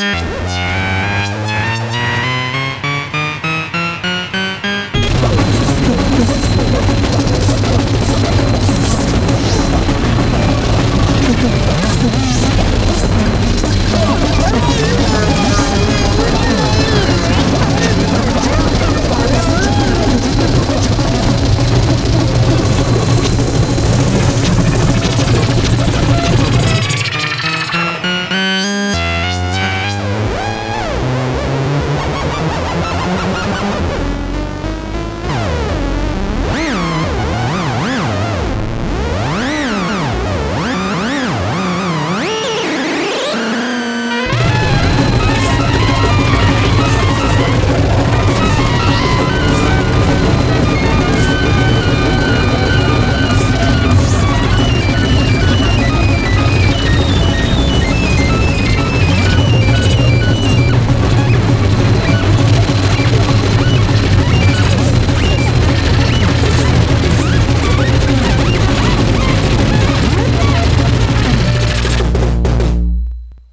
Yeah.